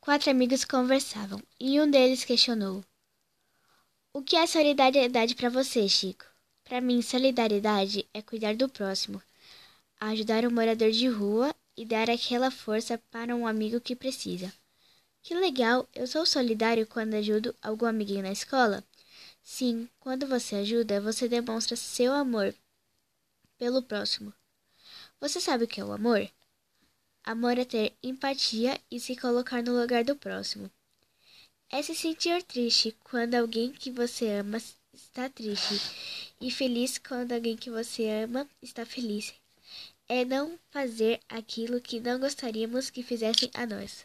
Quatro amigos conversavam e um deles questionou: O que é solidariedade para você, Chico? Para mim, solidariedade é cuidar do próximo, ajudar um morador de rua e dar aquela força para um amigo que precisa. Que legal! Eu sou solidário quando ajudo algum amiguinho na escola? Sim, quando você ajuda, você demonstra seu amor pelo próximo. Você sabe o que é o amor? Amor é ter empatia e se colocar no lugar do próximo. É se sentir triste quando alguém que você ama está triste e feliz quando alguém que você ama está feliz. É não fazer aquilo que não gostaríamos que fizessem a nós.